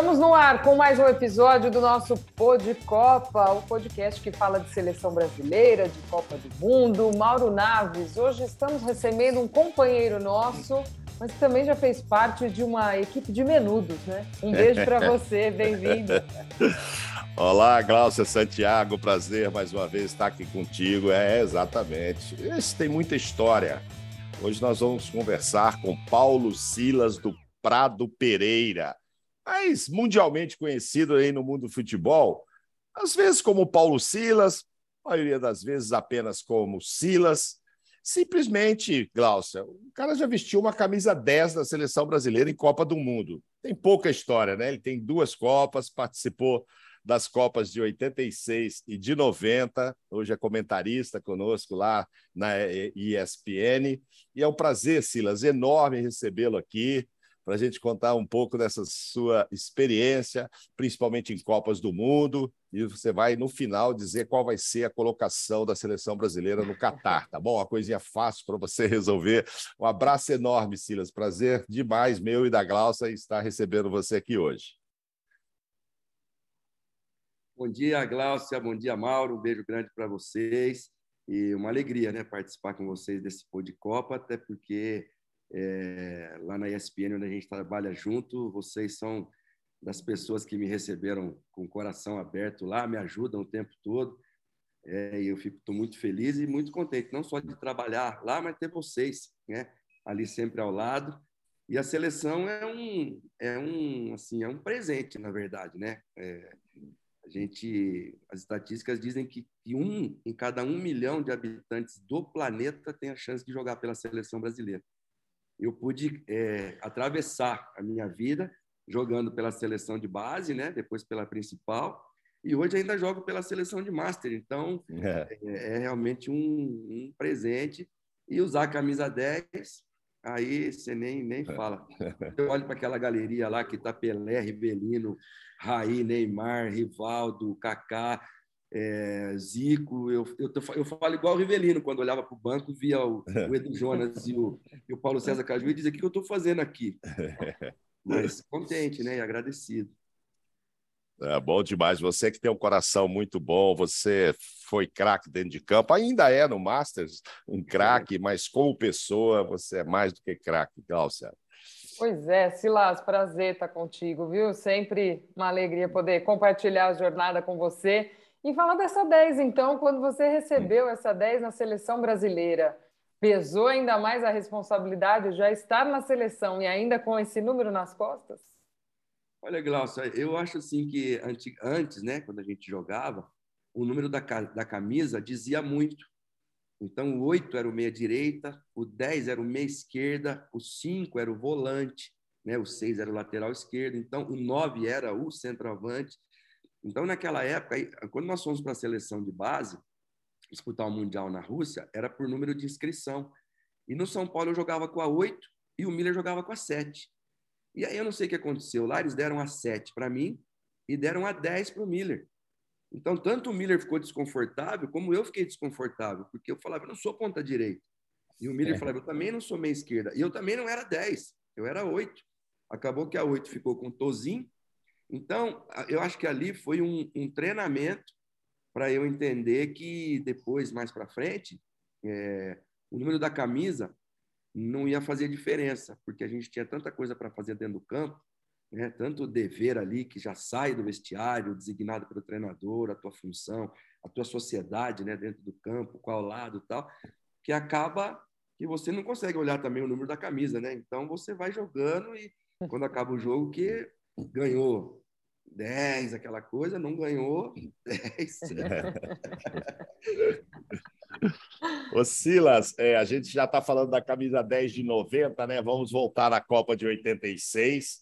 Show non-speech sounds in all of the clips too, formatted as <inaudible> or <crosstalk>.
Estamos no ar com mais um episódio do nosso Pod Copa, o podcast que fala de seleção brasileira, de Copa do Mundo. Mauro Naves, hoje estamos recebendo um companheiro nosso, mas que também já fez parte de uma equipe de menudos, né? Um beijo para você, <laughs> bem-vindo. Olá, Glaucia Santiago, prazer mais uma vez estar aqui contigo. É, exatamente. Esse tem muita história. Hoje nós vamos conversar com Paulo Silas do Prado Pereira mas mundialmente conhecido aí no mundo do futebol, às vezes como Paulo Silas, a maioria das vezes apenas como Silas. Simplesmente, Glaucia, o cara já vestiu uma camisa 10 da seleção brasileira em Copa do Mundo. Tem pouca história, né? Ele tem duas Copas, participou das Copas de 86 e de 90. Hoje é comentarista conosco lá na ESPN. E é um prazer, Silas, enorme recebê-lo aqui para a gente contar um pouco dessa sua experiência, principalmente em Copas do Mundo. E você vai, no final, dizer qual vai ser a colocação da seleção brasileira no Catar, tá bom? Uma coisinha fácil para você <laughs> resolver. Um abraço enorme, Silas. Prazer demais, meu e da Glaucia, estar recebendo você aqui hoje. Bom dia, Glaucia. Bom dia, Mauro. Um beijo grande para vocês. E uma alegria né, participar com vocês desse Pô de Copa, até porque é, lá na ESPN, onde a gente trabalha junto. Vocês são das pessoas que me receberam com o coração aberto lá, me ajudam o tempo todo. É, e eu tô muito feliz e muito contente, não só de trabalhar lá, mas ter vocês, né, ali sempre ao lado. E a seleção é um, é um, assim, é um presente, na verdade, né? É, a gente, as estatísticas dizem que, que um em cada um milhão de habitantes do planeta tem a chance de jogar pela seleção brasileira eu pude é, atravessar a minha vida jogando pela seleção de base, né? Depois pela principal e hoje ainda jogo pela seleção de master. Então é, é, é realmente um, um, presente e usar a camisa 10 aí você nem nem fala. <laughs> Eu olho para aquela galeria lá que tá Pelé, Rivelino, Raí, Neymar, Rivaldo, Kaká, é, Zico, eu, eu, eu falo igual o Rivelino, quando olhava para o banco, via o, o Edu Jonas e o, e o Paulo César Caju e dizia: O que eu estou fazendo aqui? Mas contente, né? E agradecido. É bom demais. Você que tem um coração muito bom, você foi craque dentro de campo, ainda é no Masters um craque, mas como pessoa você é mais do que craque, Glaucia. Pois é, Silas, prazer estar contigo, viu? Sempre uma alegria poder compartilhar a jornada com você. E fala dessa 10, então, quando você recebeu essa 10 na seleção brasileira, pesou ainda mais a responsabilidade de já estar na seleção e ainda com esse número nas costas? Olha, Glaucia, eu acho assim que antes, né, quando a gente jogava, o número da, da camisa dizia muito. Então, o 8 era o meia-direita, o 10 era o meia-esquerda, o 5 era o volante, né, o 6 era o lateral esquerdo, então o 9 era o centroavante. Então, naquela época, quando nós fomos para a seleção de base, disputar o Mundial na Rússia, era por número de inscrição. E no São Paulo eu jogava com a 8 e o Miller jogava com a 7. E aí eu não sei o que aconteceu. Lá eles deram a 7 para mim e deram a 10 para o Miller. Então, tanto o Miller ficou desconfortável, como eu fiquei desconfortável, porque eu falava, eu não sou ponta direita. E o Miller é. falava, eu também não sou meia esquerda. E eu também não era 10, eu era 8. Acabou que a 8 ficou com o Tozinho então, eu acho que ali foi um, um treinamento para eu entender que depois, mais para frente, é, o número da camisa não ia fazer diferença, porque a gente tinha tanta coisa para fazer dentro do campo, né? tanto dever ali que já sai do vestiário, designado pelo treinador, a tua função, a tua sociedade né? dentro do campo, qual lado tal, que acaba que você não consegue olhar também o número da camisa, né? Então você vai jogando e quando acaba o jogo que ganhou 10, aquela coisa, não ganhou <laughs> 10. <laughs> Ô Silas, é, a gente já está falando da camisa 10 de 90, né? Vamos voltar à Copa de 86.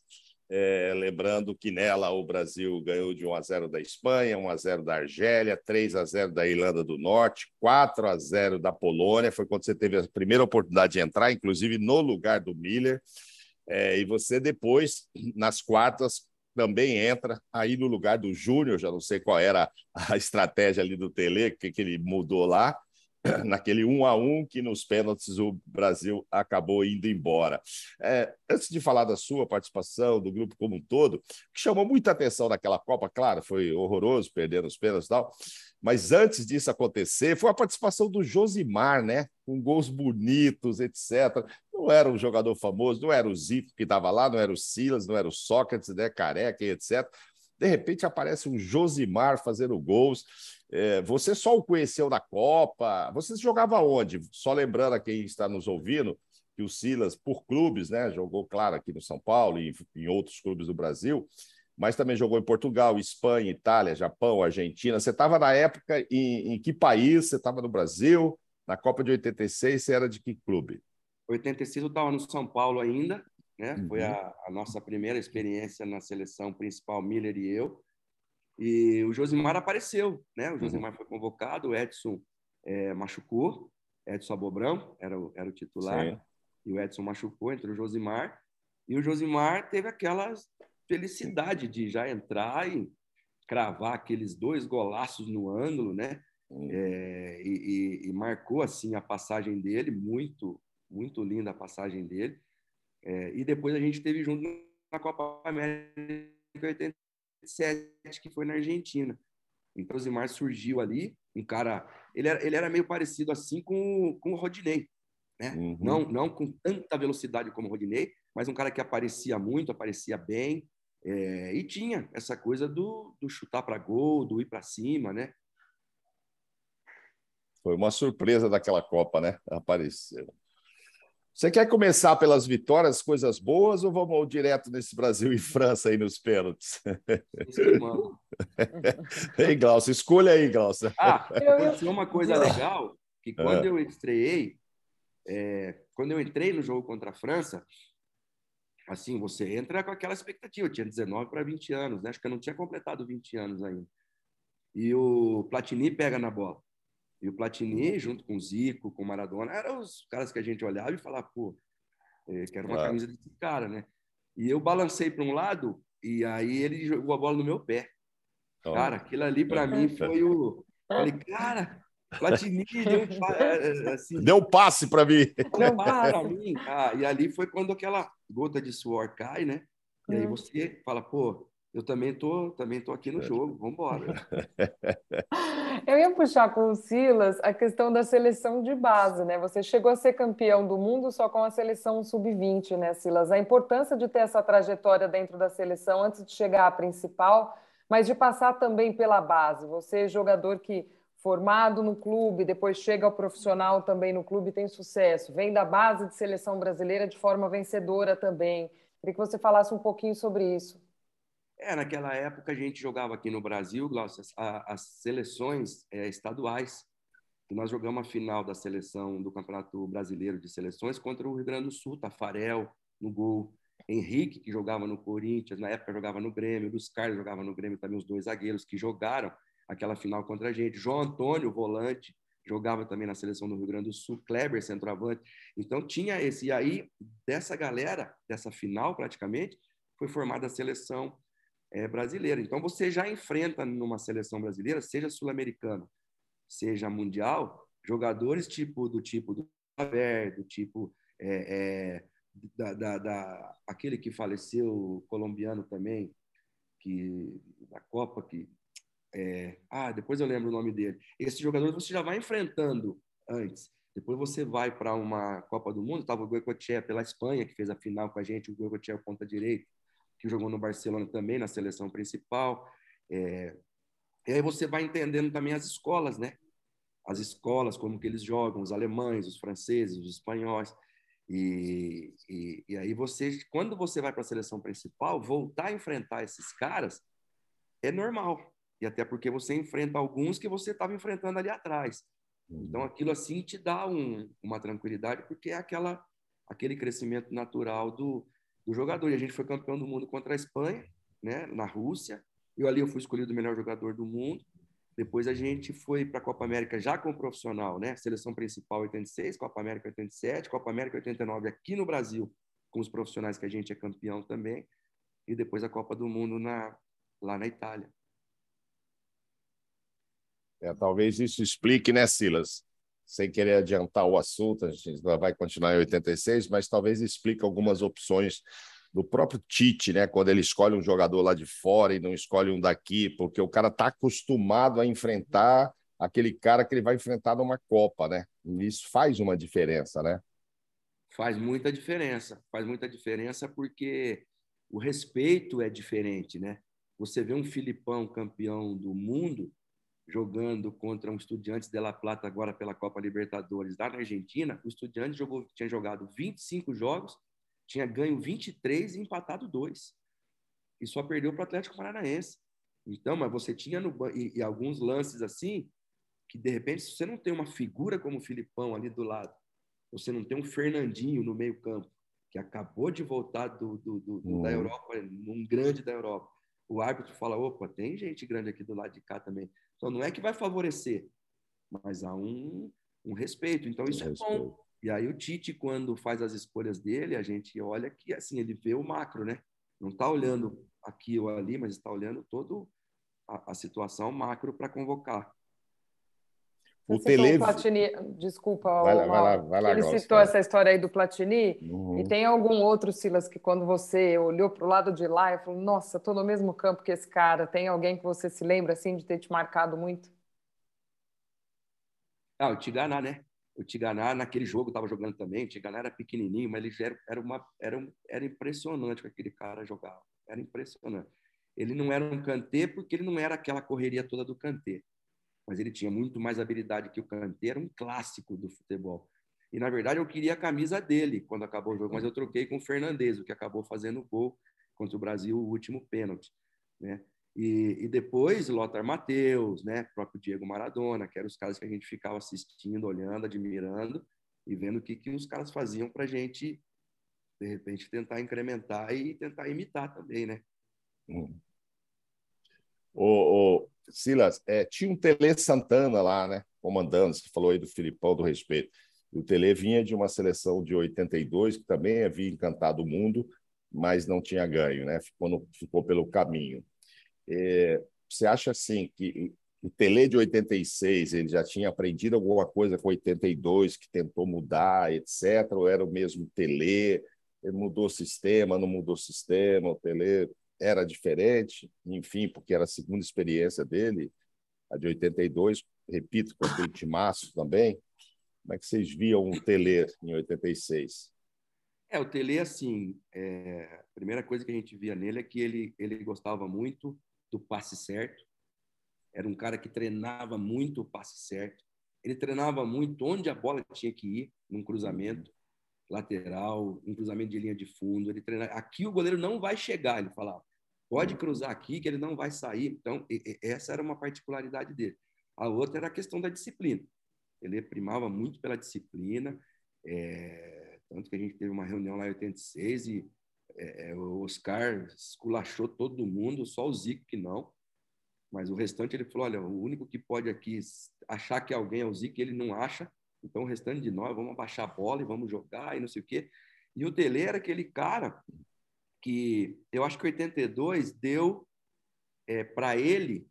É, lembrando que nela o Brasil ganhou de 1 a 0 da Espanha, 1 a 0 da Argélia, 3 a 0 da Irlanda do Norte, 4 a 0 da Polônia. Foi quando você teve a primeira oportunidade de entrar, inclusive no lugar do Miller. É, e você depois, nas quartas, também entra aí no lugar do Júnior, já não sei qual era a <laughs> estratégia ali do Tele, que, que ele mudou lá, <clears throat> naquele um a um que nos pênaltis o Brasil acabou indo embora. É, antes de falar da sua participação, do grupo como um todo, que chamou muita atenção naquela Copa, claro, foi horroroso perder os pênaltis e tal, mas antes disso acontecer, foi a participação do Josimar, né? Com gols bonitos, etc. Não era um jogador famoso, não era o Zico que estava lá, não era o Silas, não era o Sócrates, né? Careca, etc. De repente aparece um Josimar fazendo gols. É, você só o conheceu na Copa? Você jogava onde? Só lembrando a quem está nos ouvindo que o Silas, por clubes, né, jogou, claro, aqui no São Paulo e em outros clubes do Brasil, mas também jogou em Portugal, Espanha, Itália, Japão, Argentina. Você estava na época em, em que país? Você estava no Brasil? Na Copa de 86, você era de que clube? 86 eu estava no São Paulo ainda, né? Uhum. Foi a, a, nossa primeira experiência na seleção principal, Miller e eu. E o Josimar apareceu, né? O uhum. Josimar uhum. foi convocado, o Edson é, machucou, Edson Abobrão era o, era o titular, Sim. e o Edson machucou, entre o Josimar. E o Josimar teve aquela felicidade de já entrar e cravar aqueles dois golaços no ângulo, né? É, e, e, e, marcou assim a passagem dele, muito, muito linda a passagem dele. É, e depois a gente teve junto na Copa América 80 2007, que foi na Argentina. Então, o Zimar surgiu ali, um cara. Ele era, ele era meio parecido assim com, com o Rodinei, né? Uhum. Não, não com tanta velocidade como o Rodinei, mas um cara que aparecia muito, aparecia bem, é, e tinha essa coisa do, do chutar para gol, do ir para cima, né? Foi uma surpresa daquela Copa, né? Apareceu. Você quer começar pelas vitórias, coisas boas, ou vamos direto nesse Brasil e França aí nos pênaltis? <laughs> Ei, Glaucio, escolha aí, Glaucio. Ah, aconteceu uma coisa legal, que quando é. eu estreiei, é, quando eu entrei no jogo contra a França, assim, você entra com aquela expectativa, eu tinha 19 para 20 anos, né? acho que eu não tinha completado 20 anos ainda. E o Platini pega na bola. E o Platini, junto com o Zico, com o Maradona, eram os caras que a gente olhava e falava, pô, é, quero uma claro. camisa desse cara, né? E eu balancei para um lado e aí ele jogou a bola no meu pé. Cara, aquilo ali para mim foi o. Falei, cara, Platini deu um, é, é, assim, deu um passe para mim. Deu um passe para mim. E ali foi quando aquela gota de suor cai, né? E aí você fala, pô, eu também tô, também tô aqui no jogo, vamos embora. <laughs> Eu ia puxar com o Silas a questão da seleção de base, né? Você chegou a ser campeão do mundo só com a seleção sub-20, né, Silas? A importância de ter essa trajetória dentro da seleção antes de chegar à principal, mas de passar também pela base. Você é jogador que formado no clube, depois chega ao profissional também no clube tem sucesso, vem da base de seleção brasileira de forma vencedora também. Queria que você falasse um pouquinho sobre isso. É, naquela época a gente jogava aqui no Brasil, as, seleções é, estaduais. E nós jogamos a final da seleção do Campeonato Brasileiro de Seleções contra o Rio Grande do Sul, Tafarel no gol, Henrique, que jogava no Corinthians, na época jogava no Grêmio, Luiz Carlos jogava no Grêmio também, os dois zagueiros que jogaram aquela final contra a gente. João Antônio, volante, jogava também na seleção do Rio Grande do Sul, Kleber, centroavante. Então tinha esse. E aí, dessa galera, dessa final praticamente, foi formada a seleção é, brasileira. Então, você já enfrenta numa seleção brasileira, seja sul-americana, seja mundial, jogadores tipo do tipo do Javier, do tipo é, é, da, da, da, aquele que faleceu, colombiano também, que da Copa, que é, ah, depois eu lembro o nome dele. Esses jogadores você já vai enfrentando antes. Depois você vai para uma Copa do Mundo, estava o Goicoechea pela Espanha, que fez a final com a gente, o Goicoechea ponta direito que jogou no Barcelona também, na seleção principal. É, e aí você vai entendendo também as escolas, né? As escolas, como que eles jogam, os alemães, os franceses, os espanhóis. E, e, e aí você, quando você vai para a seleção principal, voltar a enfrentar esses caras é normal. E até porque você enfrenta alguns que você estava enfrentando ali atrás. Então uhum. aquilo assim te dá um, uma tranquilidade, porque é aquela, aquele crescimento natural do, do jogador. E a gente foi campeão do mundo contra a Espanha, né, na Rússia. E ali eu fui escolhido o melhor jogador do mundo. Depois a gente foi para a Copa América já como profissional, né? Seleção principal 86, Copa América 87, Copa América 89 aqui no Brasil, com os profissionais que a gente é campeão também. E depois a Copa do Mundo na, lá na Itália. É, talvez isso explique, né, Silas? sem querer adiantar o assunto, a gente vai continuar em 86, mas talvez explique algumas opções do próprio Tite, né? Quando ele escolhe um jogador lá de fora e não escolhe um daqui, porque o cara está acostumado a enfrentar aquele cara que ele vai enfrentar numa Copa, né? E isso faz uma diferença, né? Faz muita diferença, faz muita diferença porque o respeito é diferente, né? Você vê um Filipão campeão do mundo jogando contra um Estudiantes de La Plata agora pela Copa Libertadores lá na Argentina, o Estudiantes jogou, tinha jogado 25 jogos, tinha ganho 23 e empatado dois. E só perdeu para o Atlético Paranaense. Então, mas você tinha no e, e, alguns lances assim que de repente se você não tem uma figura como o Filipão ali do lado, você não tem um Fernandinho no meio-campo que acabou de voltar do, do, do, do da uhum. Europa, um grande da Europa. O árbitro fala: opa, tem gente grande aqui do lado de cá também. Então, não é que vai favorecer, mas há um, um respeito. Então, isso é bom. E aí, o Tite, quando faz as escolhas dele, a gente olha que, assim, ele vê o macro, né? Não está olhando aqui ou ali, mas está olhando todo a, a situação macro para convocar. O Tele... Platini... Desculpa, vai lá, vai lá, vai lá, ele citou essa história aí do Platini. Uhum. E tem algum outro, Silas, que quando você olhou para o lado de lá e falou, nossa, estou no mesmo campo que esse cara, tem alguém que você se lembra assim de ter te marcado muito? Ah, o Tiganá, né? O Tiganá, naquele jogo, estava jogando também. O Tiganá era pequenininho, mas ele era, era, uma, era, era impressionante que aquele cara jogava. Era impressionante. Ele não era um cantê porque ele não era aquela correria toda do cantê mas ele tinha muito mais habilidade que o Kanté, era um clássico do futebol. E, na verdade, eu queria a camisa dele quando acabou o jogo, mas eu troquei com o Fernandes, o que acabou fazendo o gol contra o Brasil, o último pênalti. Né? E, e depois, Lothar Matheus, né? o próprio Diego Maradona, que eram os caras que a gente ficava assistindo, olhando, admirando e vendo o que, que os caras faziam para a gente, de repente, tentar incrementar e tentar imitar também, né? Hum. O, Silas, é, tinha um Tele Santana lá, né? Comandando, você falou aí do Filipão, do respeito. O Tele vinha de uma seleção de 82, que também havia encantado o mundo, mas não tinha ganho, né? Ficou, no, ficou pelo caminho. É, você acha assim que o Tele de 86 ele já tinha aprendido alguma coisa com 82 que tentou mudar, etc. Ou era o mesmo Tele? Ele mudou o sistema, não mudou o sistema? O Tele era diferente, enfim, porque era a segunda experiência dele, a de 82, repito, com o Timaço também. Como é que vocês viam o Tele em 86? É, o Tele, assim, é... a primeira coisa que a gente via nele é que ele, ele gostava muito do passe certo, era um cara que treinava muito o passe certo, ele treinava muito onde a bola tinha que ir, num cruzamento lateral, um cruzamento de linha de fundo, ele treinava... aqui o goleiro não vai chegar, ele falava. Pode cruzar aqui que ele não vai sair. Então, essa era uma particularidade dele. A outra era a questão da disciplina. Ele primava muito pela disciplina, é, tanto que a gente teve uma reunião lá em 86 e é, o Oscar esculachou todo mundo, só o Zico que não. Mas o restante ele falou: olha, o único que pode aqui achar que alguém é o Zico, ele não acha. Então, o restante de nós, vamos abaixar a bola e vamos jogar e não sei o quê. E o Tele era aquele cara que eu acho que 82 deu é, para ele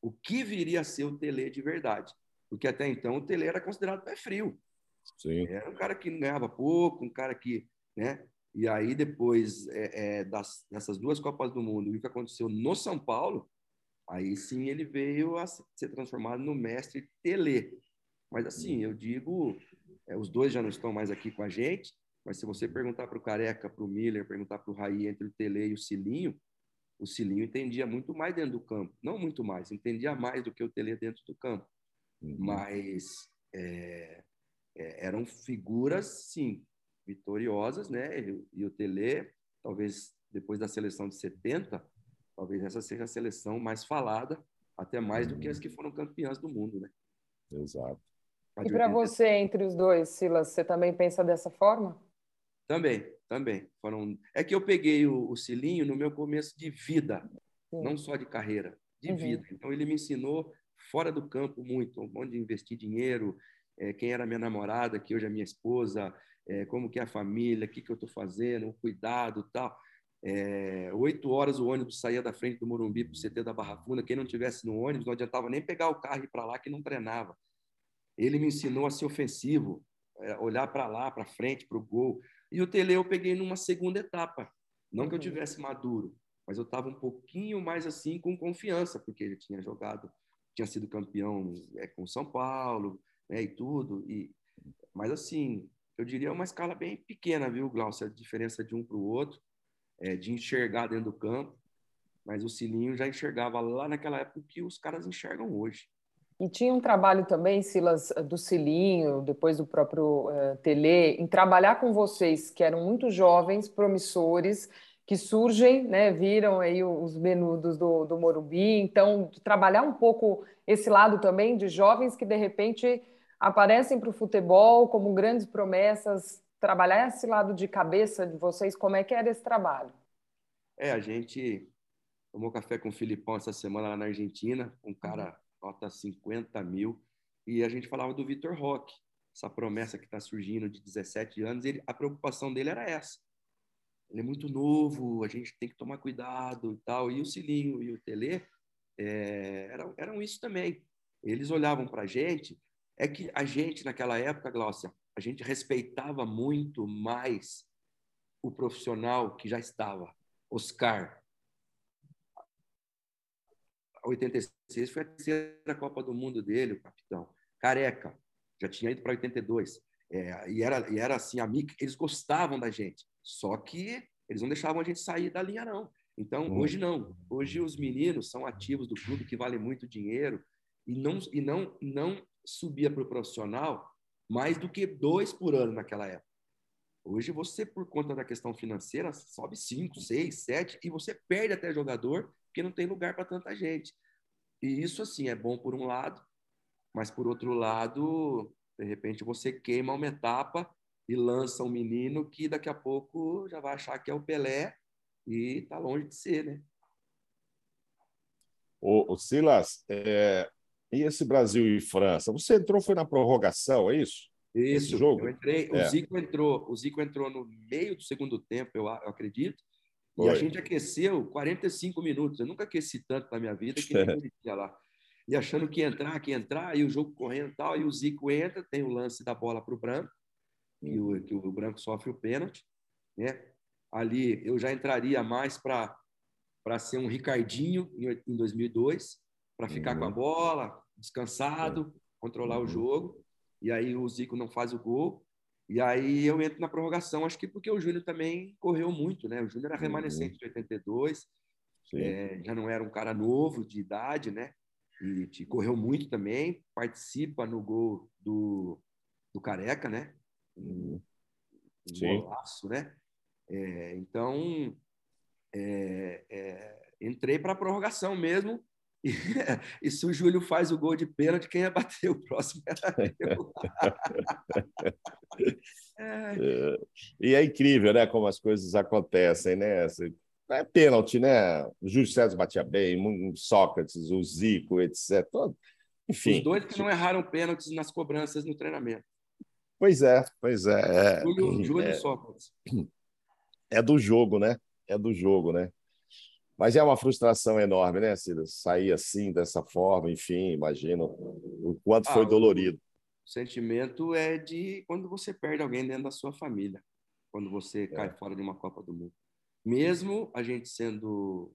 o que viria a ser o Tele de verdade. Porque até então o Tele era considerado pé frio. Sim. Era um cara que ganhava pouco, um cara que. Né? E aí, depois é, é, das, dessas duas Copas do Mundo e o que aconteceu no São Paulo, aí sim ele veio a ser transformado no mestre Tele. Mas assim, eu digo, é, os dois já não estão mais aqui com a gente, mas se você perguntar para o Careca, para o Miller, perguntar para o Raí entre o Tele e o Cilinho, o Cilinho entendia muito mais dentro do campo. Não muito mais, entendia mais do que o Tele dentro do campo. Uhum. Mas é, é, eram figuras, sim, vitoriosas, né? E, e o Tele, talvez depois da seleção de 70, talvez essa seja a seleção mais falada, até mais do que as que foram campeãs do mundo, né? Exato. E para você, entre os dois, Silas, você também pensa dessa forma? Também, também. Foram... É que eu peguei o, o Cilinho no meu começo de vida, Sim. não só de carreira, de uhum. vida. Então, ele me ensinou fora do campo muito, onde investir dinheiro, é, quem era minha namorada, que hoje é minha esposa, é, como que é a família, o que, que eu estou fazendo, o cuidado tal. É, oito horas o ônibus saía da frente do Morumbi para o CT da Barra Funda. Quem não tivesse no ônibus não adiantava nem pegar o carro e ir para lá que não treinava. Ele me ensinou a ser ofensivo, olhar para lá, para frente, para o gol. E o Tele eu peguei numa segunda etapa. Não que eu uhum. tivesse maduro, mas eu estava um pouquinho mais assim com confiança, porque ele tinha jogado, tinha sido campeão é, com São Paulo, né, e tudo. E mas assim, eu diria uma escala bem pequena, viu, Glaucio? A diferença de um para o outro, é, de enxergar dentro do campo. Mas o Silinho já enxergava lá naquela época que os caras enxergam hoje. E tinha um trabalho também, Silas, do Cilinho, depois do próprio uh, Tele, em trabalhar com vocês, que eram muito jovens, promissores, que surgem, né, viram aí os menudos do, do Morumbi, então trabalhar um pouco esse lado também de jovens que de repente aparecem para o futebol como grandes promessas, trabalhar esse lado de cabeça de vocês, como é que era esse trabalho? É, a gente tomou café com o Filipão essa semana lá na Argentina, um cara nota 50 mil, e a gente falava do Vitor Roque, essa promessa que está surgindo de 17 anos, ele, a preocupação dele era essa ele é muito novo, a gente tem que tomar cuidado e tal. E o Cilinho e o Tele é, eram, eram isso também. Eles olhavam para a gente, é que a gente, naquela época, Glaucia, a gente respeitava muito mais o profissional que já estava. Oscar. A 86 foi a terceira Copa do Mundo dele, o capitão. Careca, já tinha ido para 82. É, e, era, e era assim, amigo, eles gostavam da gente. Só que eles não deixavam a gente sair da linha, não. Então, hum. hoje não. Hoje os meninos são ativos do clube, que vale muito dinheiro, e não, e não, não subia para o profissional mais do que dois por ano naquela época. Hoje você, por conta da questão financeira, sobe cinco, seis, sete, e você perde até jogador, porque não tem lugar para tanta gente. E isso, assim, é bom por um lado, mas por outro lado, de repente você queima uma etapa e lança um menino que daqui a pouco já vai achar que é o Pelé e está longe de ser, né? O, o Silas, é... e esse Brasil e França? Você entrou foi na prorrogação, é isso? Isso, esse jogo? eu entrei, é. o Zico entrou, o Zico entrou no meio do segundo tempo, eu, eu acredito, foi. e a gente aqueceu 45 minutos. Eu nunca aqueci tanto na minha vida que nem <laughs> é. lá. E achando que entrar, que entrar, e o jogo correndo e tal, e o Zico entra, tem o lance da bola para o Branco, que o, que o branco sofre o pênalti, né? Ali eu já entraria mais para ser um Ricardinho em, em 2002, para ficar uhum. com a uhum. bola, descansado, controlar uhum. o jogo. E aí o Zico não faz o gol. E aí eu entro na prorrogação, acho que porque o Júnior também correu muito, né? O Júnior era remanescente uhum. de 82, é, já não era um cara novo de idade, né? E correu muito também, participa no gol do, do Careca, né? um, um golaço, né? É, então, é, é, entrei para a prorrogação mesmo. E, <laughs> e, se o Júlio faz o gol de pênalti, quem ia bater <laughs> o próximo era eu. <laughs> É. e é incrível, né? Como as coisas acontecem, né? É pênalti, né? O Júlio César batia bem, Sócrates, o Zico, etc. Enfim. Os dois que não erraram pênaltis nas cobranças no treinamento. Pois é, pois é. é Júlio, Júlio é, Sócrates. É do jogo, né? É do jogo, né? Mas é uma frustração enorme, né, Cida? Sair assim, dessa forma, enfim, imagino o quanto ah, foi dolorido. O sentimento é de quando você perde alguém dentro da sua família, quando você é. cai fora de uma Copa do Mundo. Mesmo a gente sendo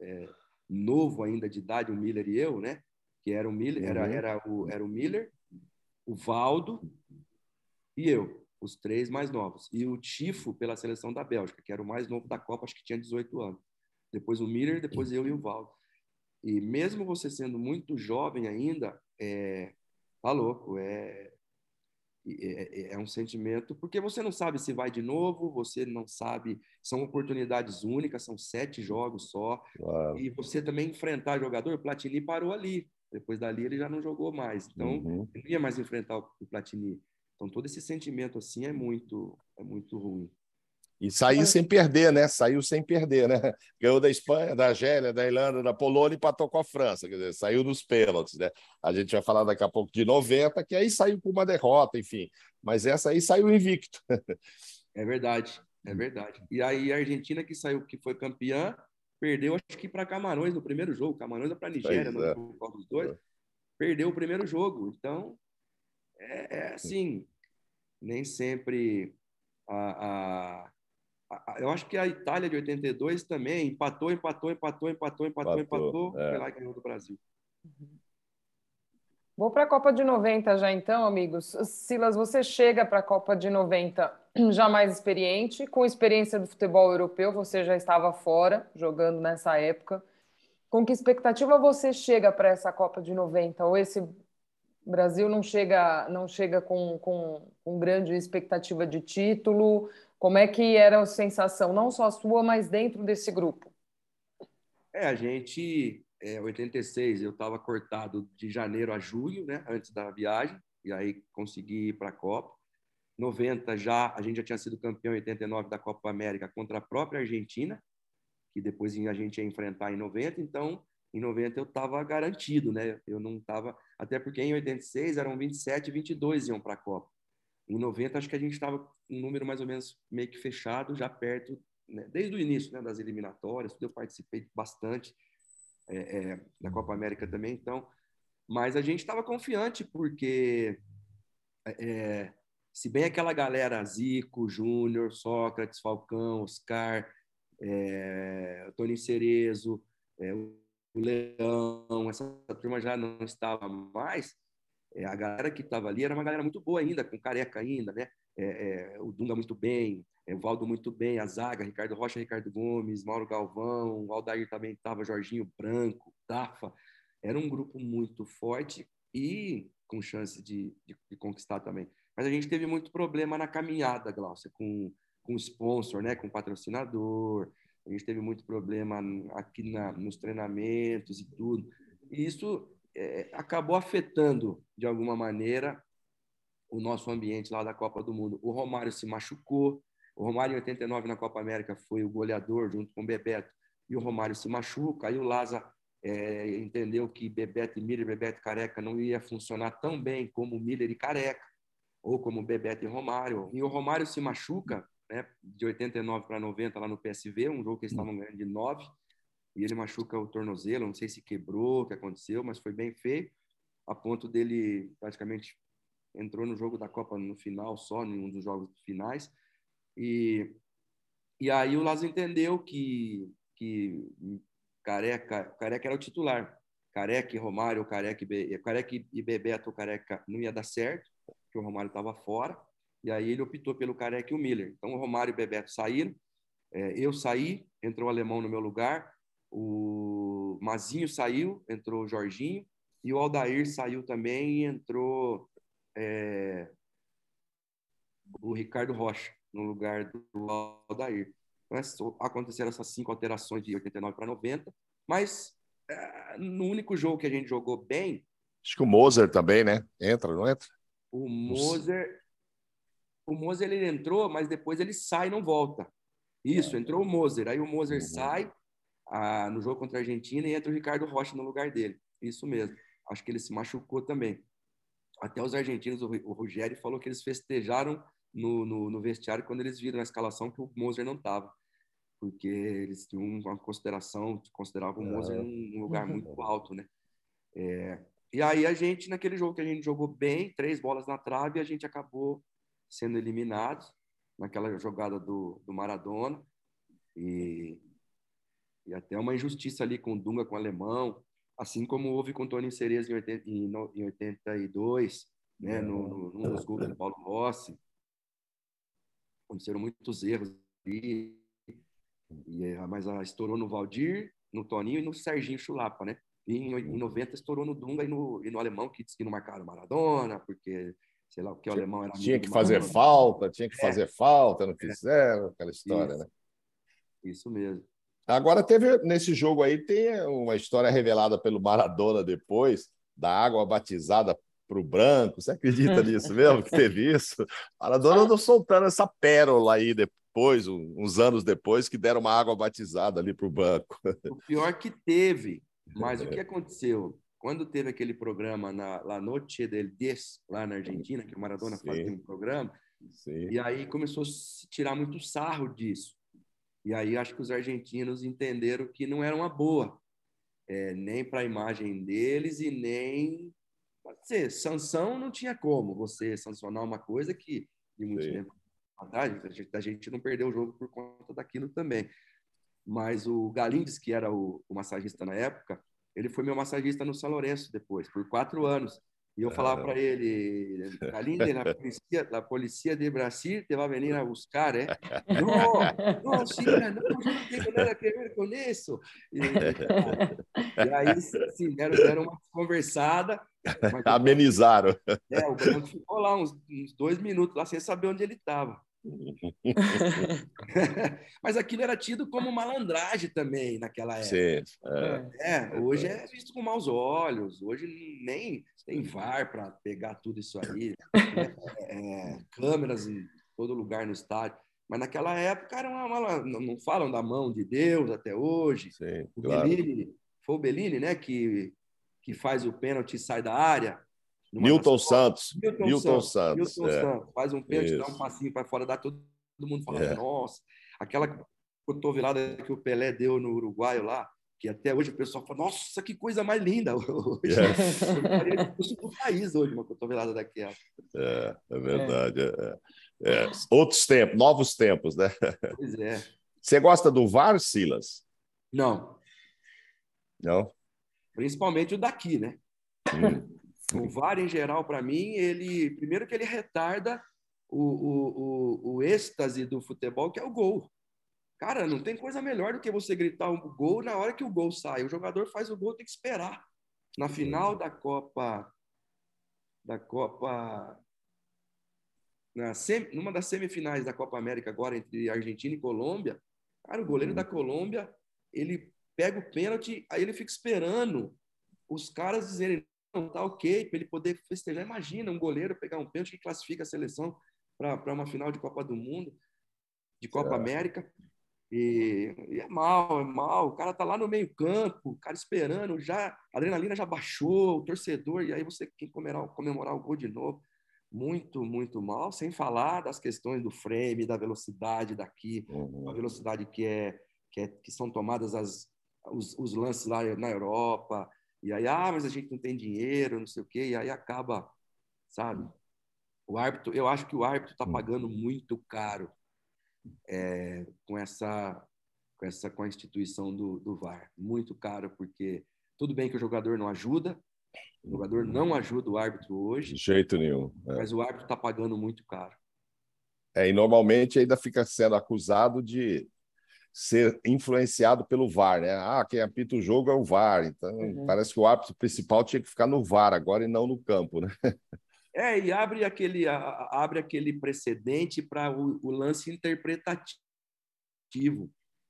é, novo ainda de idade, o Miller e eu, né? Que era o Miller, uhum. era, era, o, era o Miller, o Valdo e eu, os três mais novos. E o Tifo pela seleção da Bélgica, que era o mais novo da Copa, acho que tinha 18 anos. Depois o Miller, depois eu e o Valdo. E mesmo você sendo muito jovem ainda, é, tá louco, é, é, é, é, um sentimento, porque você não sabe se vai de novo, você não sabe, são oportunidades únicas, são sete jogos só, Uau. e você também enfrentar jogador, o Platini parou ali, depois dali ele já não jogou mais, então uhum. não ia mais enfrentar o Platini. Então todo esse sentimento assim é muito é muito ruim. E saiu sem perder, né? Saiu sem perder, né? <laughs> Ganhou da Espanha, da Argélia, da Irlanda, da Polônia e empatou com a França. Quer dizer, saiu nos pênaltis, né? A gente vai falar daqui a pouco de 90, que aí saiu com uma derrota, enfim. Mas essa aí saiu invicto. É verdade, é verdade. E aí a Argentina que saiu, que foi campeã, perdeu acho que para Camarões no primeiro jogo. Camarões é para Nigéria, no é. dos dois. Perdeu o primeiro jogo. Então, é, é assim, nem sempre a, a, eu acho que a Itália de 82 também empatou, empatou, empatou, empatou, empatou, empatou, empatou é. foi lá e ganhou do Brasil. Uhum. Vou para a Copa de 90 já então, amigos. Silas, você chega para a Copa de 90 <clears throat> já mais experiente, com experiência do futebol europeu, você já estava fora, jogando nessa época. Com que expectativa você chega para essa Copa de 90? Ou esse Brasil não chega, não chega com, com, com grande expectativa de título? Como é que era a sensação, não só sua, mas dentro desse grupo? É, a gente é, 86 eu estava cortado de janeiro a julho, né, antes da viagem, e aí consegui ir para a Copa. 90 já, a gente já tinha sido campeão em 89 da Copa América contra a própria Argentina, que depois a gente ia enfrentar em 90, então em 90 eu estava garantido, né? Eu não estava, até porque em 86 eram 27 e 22 iam para a Copa. Em 90 acho que a gente estava um número mais ou menos meio que fechado, já perto, né? desde o início, né, das eliminatórias, eu participei bastante é, é, da Copa América também, então. Mas a gente estava confiante porque, é, se bem aquela galera Zico, Júnior, Sócrates, Falcão, Oscar, é, Tony Cerezo, é, o Leão, essa turma já não estava mais. É, a galera que estava ali era uma galera muito boa ainda, com careca ainda, né? É, o Dunga muito bem, é, o Valdo muito bem, a zaga, Ricardo Rocha, Ricardo Gomes, Mauro Galvão, o Aldair também estava, Jorginho Branco, Tafa. Era um grupo muito forte e com chance de, de, de conquistar também. Mas a gente teve muito problema na caminhada, Glaucia, com, com sponsor, né, com patrocinador. A gente teve muito problema aqui na, nos treinamentos e tudo. E isso é, acabou afetando, de alguma maneira, o nosso ambiente lá da Copa do Mundo. O Romário se machucou, o Romário, em 89, na Copa América, foi o goleador junto com o Bebeto, e o Romário se machuca. Aí o Laza é, entendeu que Bebeto e Miller, Bebeto e Careca não ia funcionar tão bem como Miller e Careca, ou como Bebeto e Romário. E o Romário se machuca, né, de 89 para 90 lá no PSV, um jogo que eles estavam ganhando de 9, e ele machuca o tornozelo, não sei se quebrou, o que aconteceu, mas foi bem feio, a ponto dele praticamente entrou no jogo da Copa no final só, em um dos jogos finais, e, e aí o Lazo entendeu que, que Careca, Careca era o titular. Careca e Romário, Careca e, Careca e Bebeto, Careca não ia dar certo, porque o Romário estava fora. E aí ele optou pelo Careca e o Miller. Então o Romário e o Bebeto saíram. É, eu saí, entrou o Alemão no meu lugar. O Mazinho saiu, entrou o Jorginho. E o Aldair saiu também e entrou é, o Ricardo Rocha no lugar do Aldair. Então, aconteceram essas cinco alterações de 89 para 90, mas é, no único jogo que a gente jogou bem. Acho que o Moser também, né? Entra, não entra? O Moser. O Moser ele entrou, mas depois ele sai e não volta. Isso, entrou o Moser. Aí o Moser uhum. sai ah, no jogo contra a Argentina e entra o Ricardo Rocha no lugar dele. Isso mesmo. Acho que ele se machucou também. Até os argentinos, o Rogério falou que eles festejaram no, no, no, vestiário quando eles viram na escalação que o Moser não estava, porque eles tinham uma consideração, consideravam o Moser num lugar muito <laughs> alto, né? É, e aí a gente, naquele jogo que a gente jogou bem, três bolas na trave, a gente acabou sendo eliminado naquela jogada do, do Maradona e, e até uma injustiça ali com o Dunga, com o Alemão, assim como houve com o Tony Cereza em, 80, em, em 82, né, no, no, num dos gols do Paulo Rossi, aconteceram muitos erros ali, e, é, mas ela estourou no Valdir, no Toninho e no Serginho Chulapa, né? E em, em 90 estourou no Dunga e no, e no Alemão, que disse que não marcaram Maradona, porque, sei lá, porque o alemão era... Tinha que fazer falta, tinha que é. fazer falta, não fizeram, aquela história, Isso. né? Isso mesmo. Agora teve, nesse jogo aí, tem uma história revelada pelo Maradona depois, da água batizada para o branco. Você acredita <laughs> nisso mesmo, que teve isso? Maradona andou soltando essa pérola aí depois, uns anos depois, que deram uma água batizada ali para o banco. <laughs> O pior que teve, mas o que aconteceu? Quando teve aquele programa na La Noche del Diez, lá na Argentina, que o Maradona Sim. fazia um programa, Sim. e aí começou a se tirar muito sarro disso. E aí acho que os argentinos entenderam que não era uma boa, é, nem para a imagem deles e nem Pode ser. Sanção não tinha como você sancionar uma coisa que, de muito Sim. tempo atrás, a gente, a gente não perdeu o jogo por conta daquilo também. Mas o Galindes, que era o, o massagista na época, ele foi meu massagista no São Lourenço depois, por quatro anos. E eu falava para ele, Galinde, a polícia, a polícia de Brasil te vai vir a buscar, ¿eh? <laughs> Não, não, China, não, eu não tenho nada a ver com isso. E, e aí, sim, deram, deram uma conversada. <laughs> Amenizaram. É, o Branco ficou lá uns, uns dois minutos, lá sem saber onde ele estava. <laughs> Mas aquilo era tido como malandragem também naquela época. Sim, é. é. hoje é visto com maus olhos. Hoje nem tem VAR para pegar tudo isso aí, né? é, câmeras em todo lugar no estádio. Mas naquela época era uma, uma, não falam da mão de Deus até hoje. Sim, o claro. Bellini, foi o Bellini, né, que, que faz o pênalti e sai da área. Milton Santos. Milton, Milton Santos. Milton é. Santos. Faz um pênalti, dá um passinho para fora, dá todo, todo mundo fala, é. nossa, aquela cotovelada que o Pelé deu no Uruguaio lá, que até hoje o pessoal fala, nossa, que coisa mais linda. <laughs> Hoje, é. do país hoje, uma cotovelada daquela. É, é verdade. É. É. Outros tempos, novos tempos, né? Pois é. Você gosta do VAR, Silas? Não. Não? Principalmente o daqui, né? Hum. O VAR, em geral, para mim, ele primeiro que ele retarda o, o, o, o êxtase do futebol, que é o gol. Cara, não tem coisa melhor do que você gritar um gol na hora que o gol sai. O jogador faz o gol, tem que esperar. Na final da Copa da Copa na sem, numa das semifinais da Copa América agora entre Argentina e Colômbia, cara, o goleiro uhum. da Colômbia, ele pega o pênalti, aí ele fica esperando os caras dizerem tá ok, para ele poder festejar. Imagina um goleiro pegar um pênalti que classifica a seleção para uma final de Copa do Mundo, de Copa é. América. E, e, é mal, é mal. O cara tá lá no meio-campo, o cara esperando, já a adrenalina já baixou, o torcedor, e aí você quer comemorar, comemorar o gol de novo. Muito, muito mal, sem falar das questões do frame, da velocidade daqui, uhum. a velocidade que é, que, é, que são tomadas as, os, os lances lá na Europa, e aí, ah, mas a gente não tem dinheiro, não sei o quê, e aí acaba, sabe? O árbitro, eu acho que o árbitro está hum. pagando muito caro é, com essa com essa com a instituição do, do VAR, muito caro, porque tudo bem que o jogador não ajuda, o jogador não ajuda o árbitro hoje. De jeito nenhum. É. Mas o árbitro está pagando muito caro. É, e normalmente ainda fica sendo acusado de ser influenciado pelo VAR, né? Ah, quem apita o jogo é o VAR. Então, uhum. parece que o árbitro principal tinha que ficar no VAR agora e não no campo, né? É, e abre aquele, abre aquele precedente para o, o, lance interpretativo.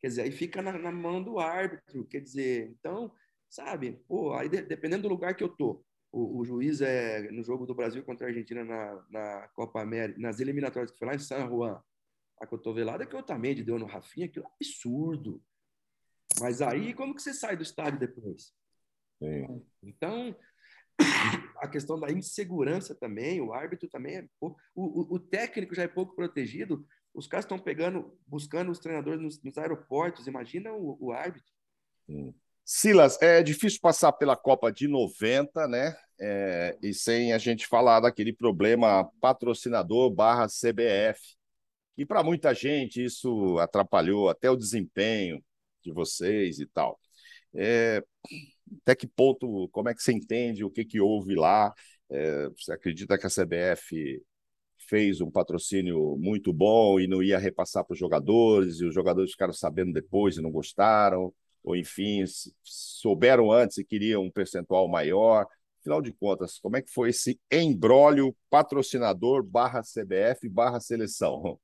Quer dizer, aí fica na, na, mão do árbitro. Quer dizer, então, sabe, pô, aí de, dependendo do lugar que eu tô, o, o, juiz é no jogo do Brasil contra a Argentina na, na Copa América, nas eliminatórias que foi lá em San Juan a cotovelada que o Otamendi deu no Rafinha, aquilo é absurdo. Mas aí, como que você sai do estádio depois? Sim. Então, <coughs> a questão da insegurança também, o árbitro também é pouco, o, o, técnico já é pouco protegido, os caras estão pegando, buscando os treinadores nos, nos aeroportos, imagina o, o árbitro. Sim. Silas, é difícil passar pela Copa de 90, né? É, e sem a gente falar daquele problema patrocinador barra CBF, e para muita gente isso atrapalhou até o desempenho de vocês e tal. É, até que ponto, como é que você entende o que, que houve lá? É, você acredita que a CBF fez um patrocínio muito bom e não ia repassar para os jogadores, e os jogadores ficaram sabendo depois e não gostaram, ou enfim, souberam antes e queriam um percentual maior. Afinal de contas, como é que foi esse embrólio patrocinador barra CBF barra seleção?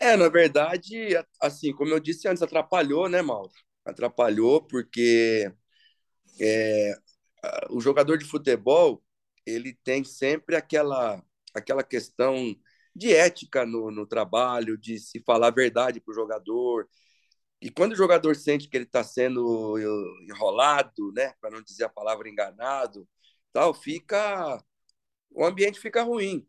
É, na verdade, assim, como eu disse antes, atrapalhou, né, Mauro? Atrapalhou porque é, o jogador de futebol ele tem sempre aquela aquela questão de ética no, no trabalho, de se falar a verdade para o jogador. E quando o jogador sente que ele está sendo enrolado, né, para não dizer a palavra enganado, tal, fica o ambiente fica ruim.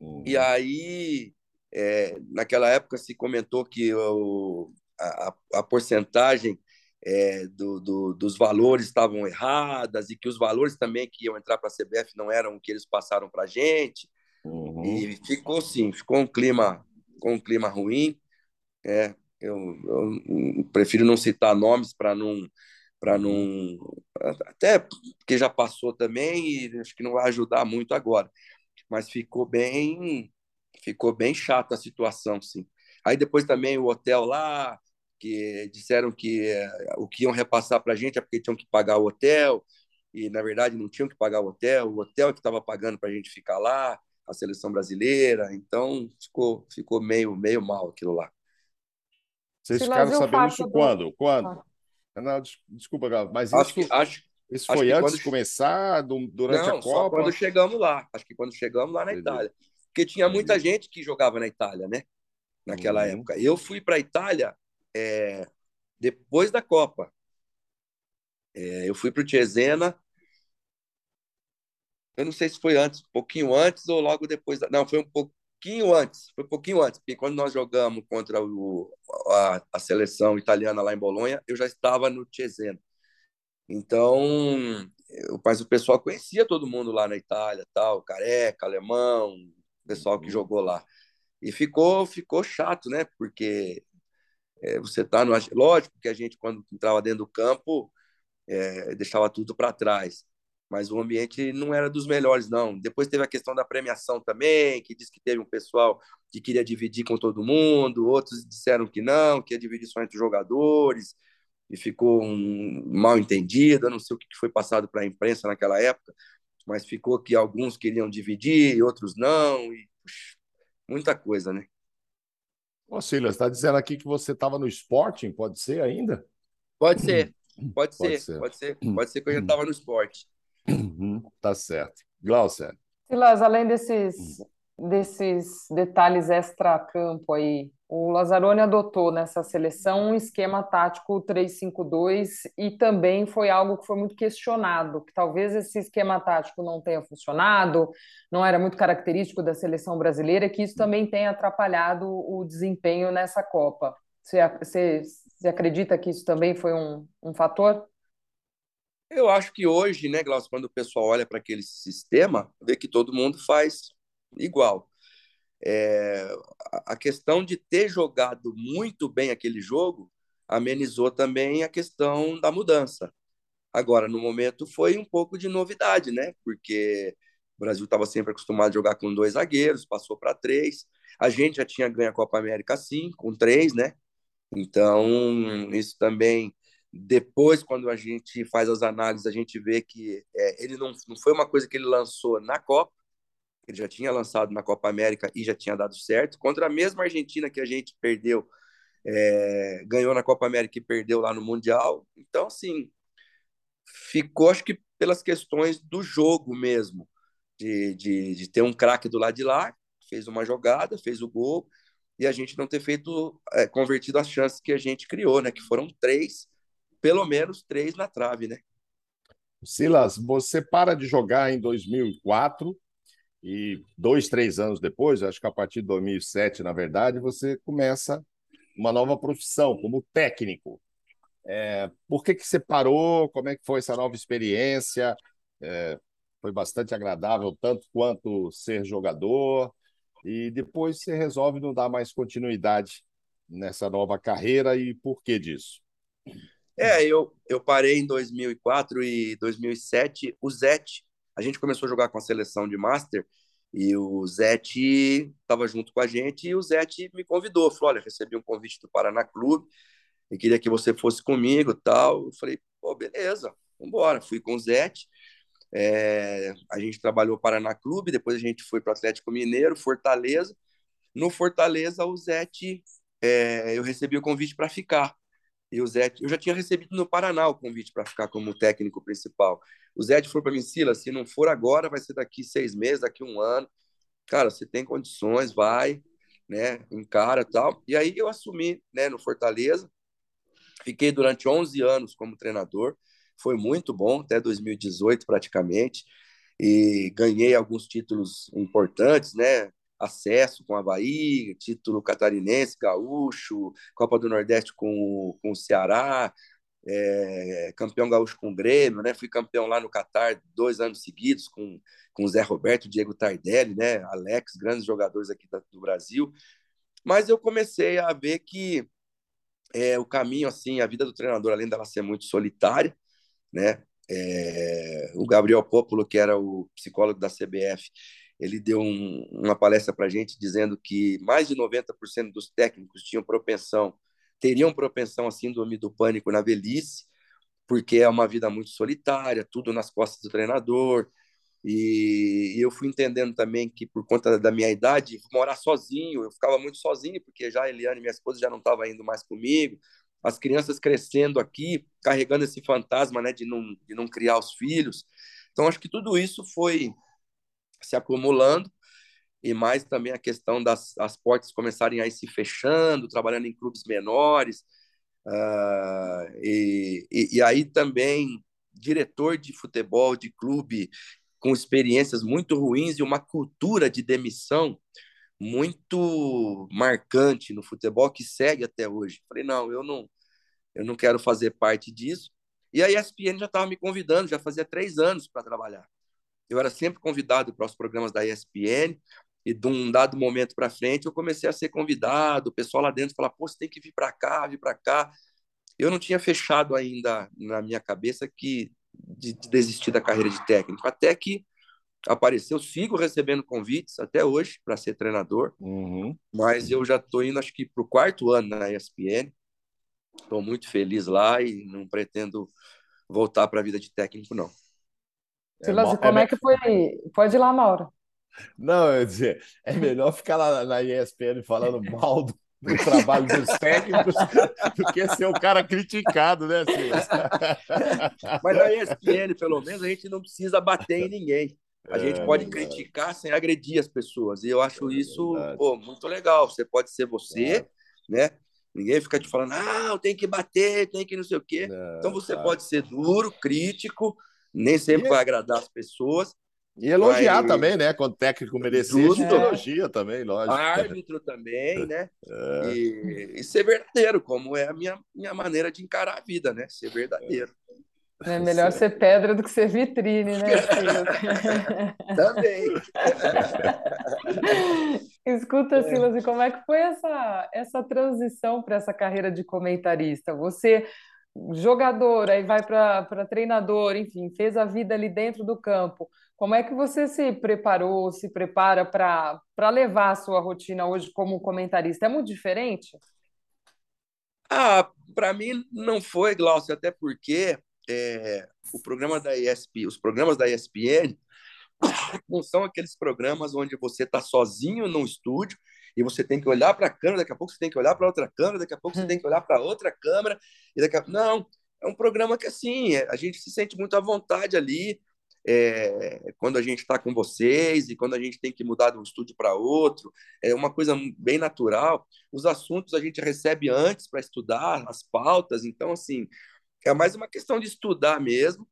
Uhum. E aí é, naquela época se comentou que o, a, a porcentagem é, do, do, dos valores estavam erradas e que os valores também que iam entrar para a CBF não eram o que eles passaram para a gente. Uhum. E ficou sim, ficou um clima, com um clima ruim. É, eu, eu prefiro não citar nomes para não para não até porque já passou também e acho que não vai ajudar muito agora mas ficou bem ficou bem chata a situação sim aí depois também o hotel lá que disseram que eh, o que iam repassar para a gente é porque tinham que pagar o hotel e na verdade não tinham que pagar o hotel o hotel que estava pagando para a gente ficar lá a seleção brasileira então ficou ficou meio meio mal aquilo lá vocês ficaram sabendo isso do... quando quando ah. Não, desculpa, Galo, mas acho isso, que, acho, isso foi antes quando... de começar, durante Não, a Copa? quando chegamos lá. Acho que quando chegamos lá na Entendi. Itália. Porque tinha muita Entendi. gente que jogava na Itália, né? Naquela uhum. época. Eu fui para a Itália é, depois da Copa. É, eu fui para o Cesena. Eu não sei se foi antes, um pouquinho antes ou logo depois. Da... Não, foi um pouquinho antes, foi um pouquinho antes, porque quando nós jogamos contra o, a, a, seleção italiana lá em Bolonha, eu já estava no Cesena. Então, eu, mas o pessoal conhecia todo mundo lá na Itália, tal, careca, alemão, pessoal que uhum. jogou lá. E ficou, ficou chato, né? Porque é, você tá no. Lógico que a gente, quando entrava dentro do campo, é, deixava tudo para trás mas o ambiente não era dos melhores, não. Depois teve a questão da premiação também, que disse que teve um pessoal que queria dividir com todo mundo, outros disseram que não, que ia dividir só entre os jogadores, e ficou um mal entendido. Eu não sei o que foi passado para a imprensa naquela época, mas ficou que alguns queriam dividir e outros não, e puxa, muita coisa, né? Ô, Silas, está dizendo aqui que você estava no Sporting, pode ser ainda? Pode ser, pode, pode ser, ser, pode ser, pode ser que eu já estava no esporte. Tá certo. Glaucia. Silas, além desses, desses detalhes extra-campo aí, o Lazzaroni adotou nessa seleção um esquema tático 3-5-2 e também foi algo que foi muito questionado, que talvez esse esquema tático não tenha funcionado, não era muito característico da seleção brasileira, que isso também tem atrapalhado o desempenho nessa Copa. Você, você, você acredita que isso também foi um, um fator? Eu acho que hoje, né, Glaucio, quando o pessoal olha para aquele sistema, vê que todo mundo faz igual. É, a questão de ter jogado muito bem aquele jogo amenizou também a questão da mudança. Agora, no momento, foi um pouco de novidade, né? Porque o Brasil estava sempre acostumado a jogar com dois zagueiros, passou para três. A gente já tinha ganho a Copa América, sim, com três, né? Então, isso também depois, quando a gente faz as análises, a gente vê que é, ele não, não foi uma coisa que ele lançou na Copa, ele já tinha lançado na Copa América e já tinha dado certo. Contra a mesma Argentina que a gente perdeu, é, ganhou na Copa América e perdeu lá no Mundial. Então, assim, ficou, acho que pelas questões do jogo mesmo, de, de, de ter um craque do lado de lá, fez uma jogada, fez o gol, e a gente não ter feito, é, convertido as chances que a gente criou, né? Que foram três pelo menos três na trave, né? Silas, você para de jogar em 2004 e dois, três anos depois, acho que a partir de 2007, na verdade, você começa uma nova profissão como técnico. É, por que, que você parou? Como é que foi essa nova experiência? É, foi bastante agradável, tanto quanto ser jogador. E depois você resolve não dar mais continuidade nessa nova carreira. E por que disso? É, eu, eu parei em 2004 e 2007. O Zete, a gente começou a jogar com a seleção de Master e o Zete estava junto com a gente e o Zete me convidou. Falou: Olha, recebi um convite do Paraná Clube e queria que você fosse comigo tal. Eu falei: Pô, beleza, vamos embora. Fui com o Zete. É, a gente trabalhou Paraná Clube, depois a gente foi para o Atlético Mineiro, Fortaleza. No Fortaleza, o Zete, é, eu recebi o convite para ficar. E o Zé, eu já tinha recebido no Paraná o convite para ficar como técnico principal. O Zé falou para mim, Silas, se não for agora, vai ser daqui seis meses, daqui um ano. Cara, você tem condições, vai, né, encara tal. E aí eu assumi, né, no Fortaleza. Fiquei durante 11 anos como treinador. Foi muito bom, até 2018 praticamente. E ganhei alguns títulos importantes, né? Acesso com o Havaí, título catarinense, gaúcho, Copa do Nordeste com, com o Ceará. é, campeão gaúcho com o Grêmio, né? Fui campeão lá no Catar dois anos seguidos com com Zé Roberto, Diego Tardelli, né? Alex, grandes jogadores aqui do Brasil. Mas eu comecei a ver que é, o caminho, assim, a vida do treinador, além dela ser muito solitária, né? É, o Gabriel Popolo, que era o psicólogo da CBF, ele deu um, uma palestra para a gente dizendo que mais de 90% dos técnicos tinham propensão, teriam propensão a síndrome do pânico na velhice, porque é uma vida muito solitária, tudo nas costas do treinador, e, e, eu fui entendendo também que, por conta da minha idade, morar sozinho, eu ficava muito sozinho, porque já a Eliane, minha esposa, já não estava indo mais comigo. As crianças crescendo aqui, carregando esse fantasma né, de, não, de não criar os filhos. Então, acho que tudo isso foi se acumulando, e mais também a questão das as portas começarem a ir se fechando, trabalhando em clubes menores. Uh, e, e, e aí também diretor de futebol de clube com experiências muito ruins e uma cultura de demissão muito marcante no futebol que segue até hoje. Falei, não, eu não, eu não quero fazer parte disso. E a ESPN já estava me convidando, já fazia três anos para trabalhar. Eu era sempre convidado para os programas da ESPN, e de um dado momento para frente eu comecei a ser convidado, o pessoal lá dentro falava, pô, você tem que vir para cá, vir para cá. Eu não tinha fechado ainda na minha cabeça que de, de desistir da carreira de técnico, até que apareceu, sigo recebendo convites até hoje para ser treinador, uhum. mas eu já estou indo, acho que para o quarto ano na ESPN, estou muito feliz lá e não pretendo voltar para a vida de técnico, não. Silas, é, como é, é que foi? Pode ir lá, Mauro. Não, eu dizer, é melhor ficar lá na ESPN falando mal do, do trabalho dos técnicos <laughs> do que ser o cara criticado, né, Silas? <laughs> Mas na ESPN, pelo menos, a gente não precisa bater em ninguém. A é, gente pode verdade. criticar sem agredir as pessoas. E eu acho é, isso pô, muito legal. Você pode ser você, é. né? Ninguém fica te falando, ah, tem que bater, tem que não sei o quê. então você tá. pode ser duro, crítico, nem sempre e... vai agradar as pessoas. E elogiar mas... tambber né? Quando o técnico merecer, Tudo, é. elogia também, lógico. Árbitro também, né? <laughs> É. E, e, ser verdadeiro, como é a minha, minha maneira de encarar a vida, né? Ser verdadeiro. É melhor ser pedra do que ser vitrine, né, <laughs> Também. <laughs> Escuta, é. Silas, e como é que foi essa, essa transição para essa carreira de comentarista? Você, jogador, aí vai para treinador, enfim, fez a vida ali dentro do campo. Como é que você se preparou, se prepara para levar a sua rotina hoje como comentarista? É muito diferente? Ah, para mim não foi, Glaucio, até porque é, o programa da ESP, os programas da ESPN <coughs> não são aqueles programas onde você está sozinho no estúdio e você tem que olhar para a câmera, daqui a pouco você tem que olhar para outra câmera, daqui a pouco você tem que olhar para outra câmera e daqui a... não, é um programa que assim a gente se sente muito à vontade ali é, quando a gente está com vocês e quando a gente tem que mudar de um estúdio para outro, é uma coisa bem natural. Os assuntos a gente recebe antes para estudar as pautas, então assim é mais uma questão de estudar mesmo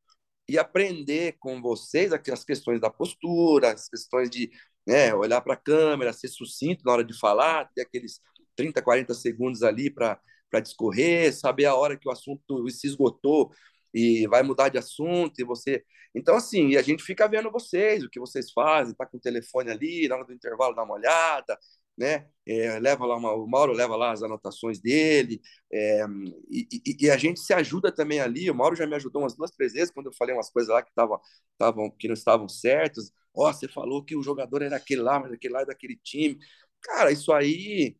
e aprender com vocês as questões da postura, as questões de né, olhar para a câmera, ser sucinto na hora de falar, ter aqueles 30, 40 segundos ali para discorrer, saber a hora que o assunto se esgotou e vai mudar de assunto e você então assim e a gente fica vendo vocês o que vocês fazem tá com o telefone ali na hora do intervalo dá uma olhada né? É, leva lá uma, o Mauro leva lá as anotações dele é, e, e, e, a gente se ajuda também ali. O Mauro já me ajudou umas duas, três vezes quando eu falei umas coisas lá que estavam tavam, que não estavam certas. Ó, oh, você falou que o jogador era aquele lá, mas aquele lá é daquele time. Cara, isso aí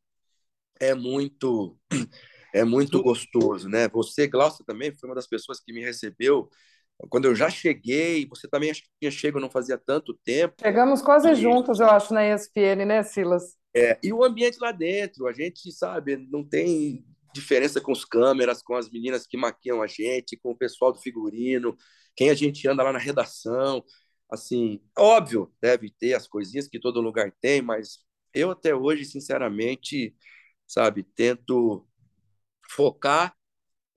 é muito é muito gostoso, né? Você, Glaucia, também foi uma das pessoas que me recebeu quando eu já cheguei, você também acho que tinha chego não fazia tanto tempo. Chegamos quase e... juntos, eu acho, na ESPN, né, Silas? É, e o ambiente lá dentro, a gente sabe, não tem diferença com os câmeras, com as meninas que maquiam a gente, com o pessoal do figurino, quem a gente anda lá na redação. Assim, óbvio, deve ter as coisinhas que todo lugar tem, mas eu até hoje, sinceramente, sabe, tento focar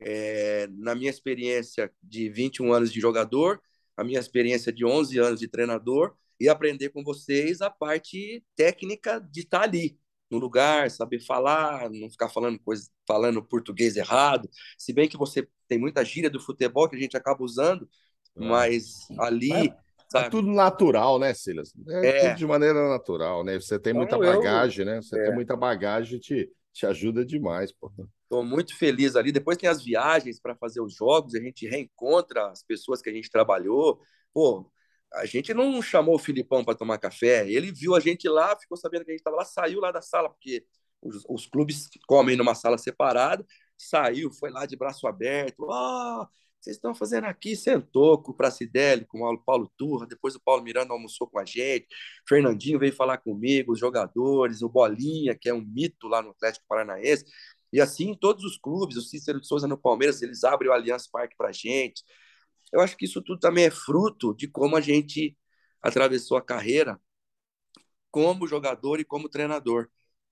é, na minha experiência de 21 anos de jogador, a minha experiência de 11 anos de treinador e aprender com vocês a parte técnica de estar ali no lugar, saber falar, não ficar falando coisa, falando português errado. Se bem que você tem muita gíria do futebol que a gente acaba usando, é. mas ali. É, é, tudo natural, né, Silas? É, é, tudo de maneira natural, né? Você tem muita então, bagagem, eu... né? Você é. tem muita bagagem, te, te ajuda demais, pô. Estou muito feliz ali. Depois tem as viagens para fazer os jogos, a gente reencontra as pessoas que a gente trabalhou. Pô, a gente não chamou o Filipão para tomar café. Ele viu a gente lá, ficou sabendo que a gente estava lá, saiu lá da sala, porque os, os, clubes comem numa sala separada. Saiu, foi lá de braço aberto. Ah, oh, vocês estão fazendo aqui? Sentou com o Pracidelli, com o Paulo Turra. Depois o Paulo Miranda almoçou com a gente. Fernandinho veio falar comigo, os jogadores, o Bolinha, que é um mito lá no Atlético Paranaense. E assim, todos os clubes, o Cícero de Souza no Palmeiras, eles abrem o Allianz Parque para gente. Eu acho que isso tudo também é fruto de como a gente atravessou a carreira como jogador e como treinador,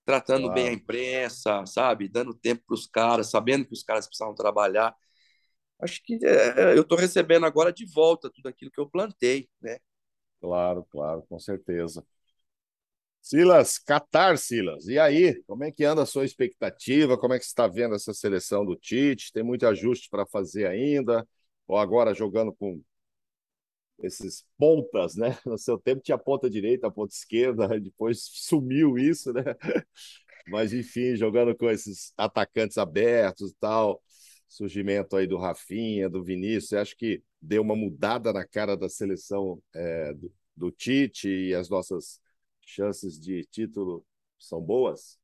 tratando claro. bem a imprensa, sabe? Dando tempo para os caras, sabendo que os caras precisavam trabalhar. Acho que é, eu estou recebendo agora de volta tudo aquilo que eu plantei, né? Claro, claro, com certeza. Silas, Qatar, Silas. E aí, como é que anda a sua expectativa? Como é que você está vendo essa seleção do Tite? Tem muito ajuste para fazer ainda? Ou agora jogando com esses pontas, né? <laughs> No seu tempo tinha ponta direita, ponta esquerda, <laughs> depois sumiu isso, né? <laughs> Mas enfim, jogando com esses atacantes abertos e tal, surgimento aí do Rafinha, do Vinícius, acho que deu uma mudada na cara da seleção é, do, do Tite e as nossas chances de título são boas?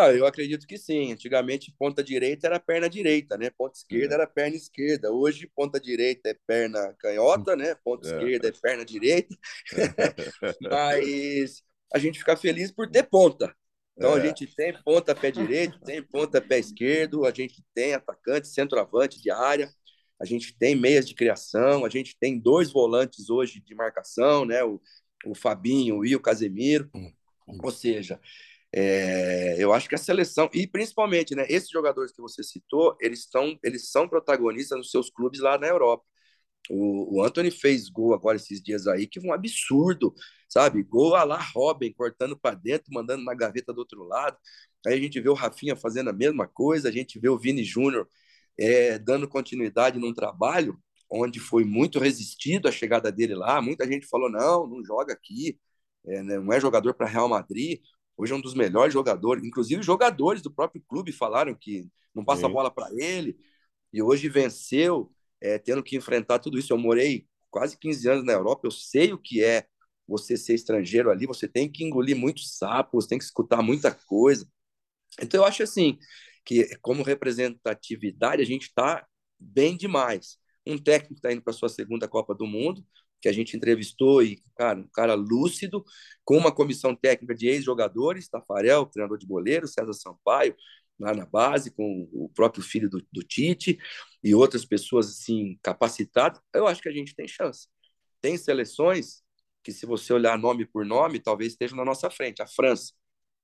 Ah, eu acredito que sim. Antigamente, ponta direita era perna direita, né? Ponta esquerda é. era perna esquerda. Hoje, ponta direita é perna canhota, né? Ponta é. esquerda é perna direita. <laughs> Mas a gente fica feliz por ter ponta. Então, é. a gente tem ponta pé direito, tem ponta pé esquerdo, a gente tem atacante, centroavante de área, a gente tem meias de criação, a gente tem dois volantes hoje de marcação, né? O, o Fabinho e o Casemiro. Hum, hum. Ou seja, é, eu acho que a seleção, e principalmente, né, esses jogadores que você citou, eles, estão, eles são protagonistas nos seus clubes lá na Europa. O, o Anthony fez gol agora esses dias aí, que foi um absurdo, sabe? Gol a lá Robin, cortando para dentro, mandando na gaveta do outro lado. Aí a gente vê o Rafinha fazendo a mesma coisa, a gente vê o Vini Júnior é, dando continuidade num trabalho onde foi muito resistido a chegada dele lá. Muita gente falou: não, não joga aqui, é, né, não é jogador para Real Madrid. Hoje é um dos melhores jogadores, inclusive jogadores do próprio clube falaram que não passa a bola para ele. E hoje venceu, é, tendo que enfrentar tudo isso. Eu morei quase 15 anos na Europa, eu sei o que é você ser estrangeiro ali, você tem que engolir muitos sapos, tem que escutar muita coisa. Então eu acho assim que como representatividade a gente está bem demais um técnico está indo para sua segunda Copa do Mundo, que a gente entrevistou e, cara, um cara lúcido, com uma comissão técnica de ex-jogadores, Tafarel, treinador de goleiro, César Sampaio, lá na base, com o próprio filho do, do Tite e outras pessoas, assim, capacitadas, eu acho que a gente tem chance. Tem seleções que, se você olhar nome por nome, talvez estejam na nossa frente. A França,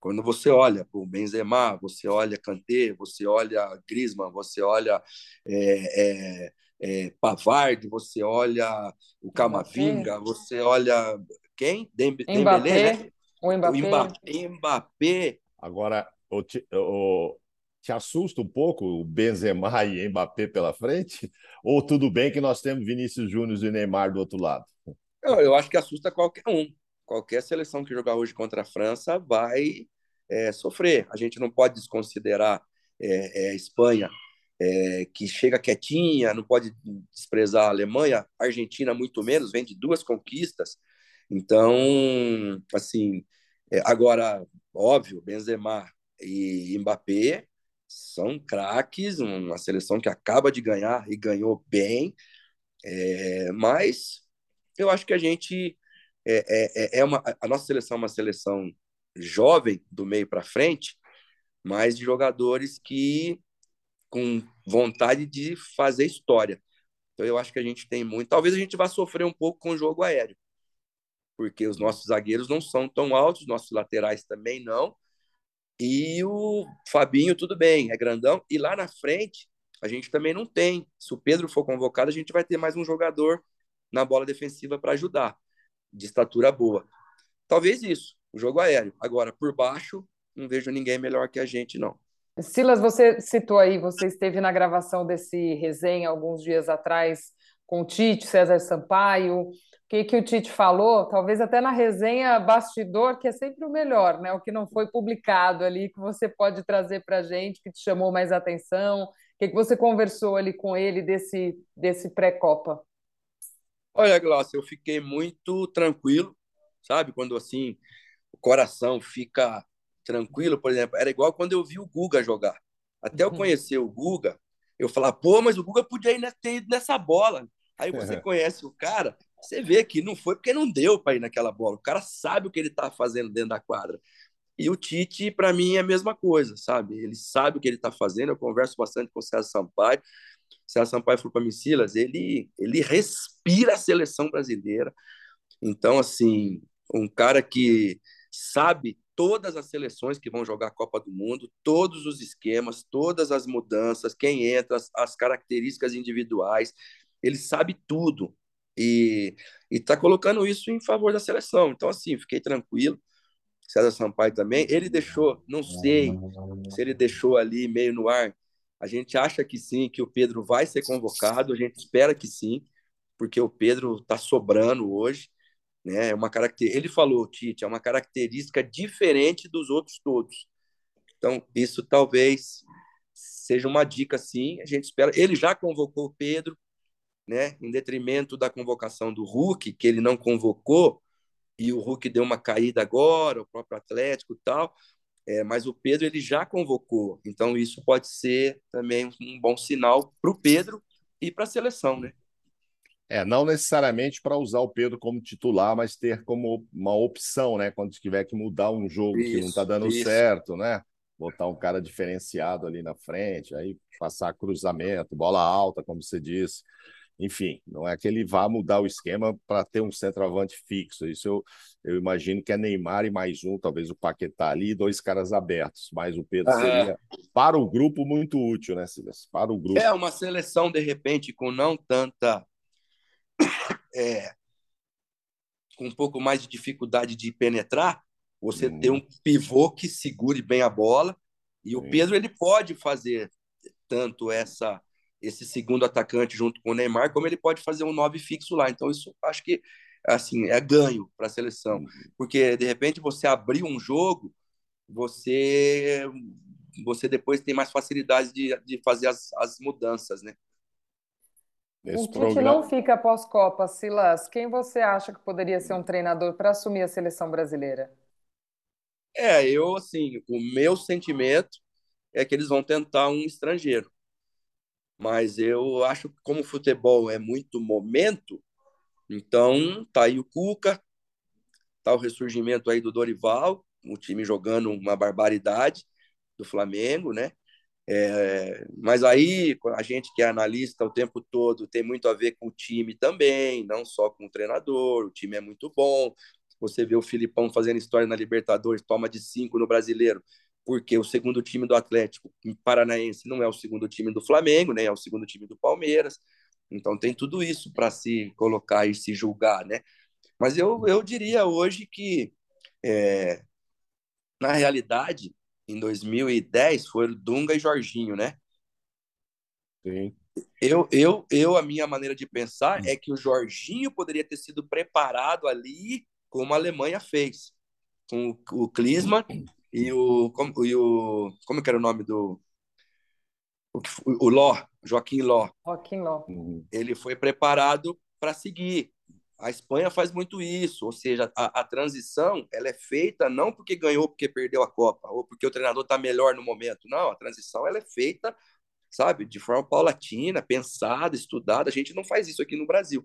quando você olha o Benzema, você olha Kanté, você olha Griezmann, você olha é, é, é, Pavard, você olha o Camavinga, você olha quem? Dembe, Mbappé, Dembélé, né? o Mbappé. O Mbappé. Mbappé. Agora, o, o, te assusta um pouco o Benzema <laughs> e Mbappé pela frente? Ou tudo bem que nós temos Vinícius Júnior e Neymar do outro lado? Eu, eu acho que assusta qualquer um. Qualquer seleção que jogar hoje contra a França vai é, sofrer. A gente não pode desconsiderar é, é, a Espanha é, que chega quietinha, não pode desprezar a Alemanha, a Argentina muito menos, vem de duas conquistas. Então, assim, é, agora, óbvio, Benzema e Mbappé são craques, uma seleção que acaba de ganhar e ganhou bem, é, mas eu acho que a gente é, é, é uma, a nossa seleção é uma seleção jovem do meio para frente, mas de jogadores que com vontade de fazer história. Então eu acho que a gente tem muito. Talvez a gente vá sofrer um pouco com o jogo aéreo, porque os nossos zagueiros não são tão altos, nossos laterais também não. E o Fabinho, tudo bem, é grandão. E lá na frente, a gente também não tem. Se o Pedro for convocado, a gente vai ter mais um jogador na bola defensiva para ajudar, de estatura boa. Talvez isso, o jogo aéreo. Agora, por baixo, não vejo ninguém melhor que a gente, não. Silas, você citou aí, você esteve na gravação desse resenha alguns dias atrás com o Tite, César Sampaio. O que, que o Tite falou? Talvez até na resenha bastidor, que é sempre o melhor, né? O que não foi publicado ali, que você pode trazer para a gente, que te chamou mais atenção. O que, que você conversou ali com ele desse, desse pré-Copa? Olha, Glaucia, eu fiquei muito tranquilo, sabe? Quando assim coração fica tranquilo, por exemplo, era igual quando eu vi o Guga jogar. Até eu uhum. conhecer o Guga, eu falava, pô, mas o Guga podia ir ter ido nessa bola. Aí você conhece o cara, você vê que não foi porque não deu para ir naquela bola. O cara sabe o que ele está fazendo dentro da quadra. E o Tite, para mim, é a mesma coisa, sabe? Ele sabe o que ele está fazendo. Eu converso bastante com o César Sampaio. O César Sampaio falou para mim, Silas, ele, ele respira a seleção brasileira. Então, assim, um cara que sabe todas as seleções que vão jogar a Copa do Mundo, todos os esquemas, todas as mudanças, quem entra, as, as características individuais, ele sabe tudo e está colocando isso em favor da seleção. Então, assim, fiquei tranquilo. César Sampaio também. Ele deixou, não sei se ele deixou ali meio no ar. A gente acha que sim, que o Pedro vai ser convocado, a gente espera que sim, porque o Pedro está sobrando hoje. Né? É uma caracter... Ele falou, Tite, é uma característica diferente dos outros todos. Então, isso talvez seja uma dica, sim. A gente espera. Ele já convocou o Pedro, né? em detrimento da convocação do Hulk, que ele não convocou, e o Hulk deu uma caída agora, o próprio Atlético e tal. É, mas o Pedro ele já convocou, então isso pode ser também um bom sinal para o Pedro e para a seleção, né? É, não necessariamente para usar o Pedro como titular, mas ter como uma opção, né? Quando tiver que mudar um jogo isso, que não está dando isso. certo, né? Botar um cara diferenciado ali na frente, aí passar cruzamento, bola alta, como você disse. Enfim, não é que ele vá mudar o esquema para ter um centroavante fixo. Isso eu, eu imagino que é Neymar e mais um, talvez o Paquetá ali, dois caras abertos. Mas o Pedro ah, seria, para o grupo, muito útil, né, Silas? Para o grupo. É uma seleção, de repente, com não tanta <coughs> é, com um pouco mais de dificuldade de penetrar, você hum. ter um pivô que segure bem a bola. E Sim. o Pedro ele pode fazer tanto essa esse segundo atacante junto com o Neymar, como ele pode fazer um nove fixo lá. Então isso acho que assim é ganho para a seleção, uhum. porque de repente você abrir um jogo, você você depois tem mais facilidade de, de fazer as, as mudanças, né? O Tite programa... não fica pós-Copa, Silas. Quem você acha que poderia ser um treinador para assumir a seleção brasileira? É, eu, assim, o meu sentimento é que eles vão tentar um estrangeiro. Mas eu acho que, como o futebol é muito momento, então tá aí o Cuca, tá o ressurgimento aí do Dorival, o time jogando uma barbaridade do Flamengo, né? É, mas aí a gente que é analista o tempo todo tem muito a ver com o time também, não só com o treinador. O time é muito bom. Você vê o Filipão fazendo história na Libertadores, toma de cinco no Brasileiro, porque o segundo time do Atlético Paranaense não é o segundo time do Flamengo, nem é o segundo time do Palmeiras. Então tem tudo isso para se colocar e se julgar, né? Mas eu, eu diria hoje que, é, na realidade, em 2010 foram Dunga e Jorginho, né? Sim. Eu, eu, eu, a minha maneira de pensar é que o Jorginho poderia ter sido preparado ali como a Alemanha fez, com o, o Klinsmann e o como, e o como que era o nome do o, o Ló, Joaquim Ló. Joaquim Ló. Ele foi preparado para seguir. A Espanha faz muito isso, ou seja, a, a, transição ela é feita não porque ganhou, porque perdeu a Copa, ou porque o treinador está melhor no momento. Não, a transição ela é feita, sabe, de forma paulatina, pensada, estudada. A gente não faz isso aqui no Brasil.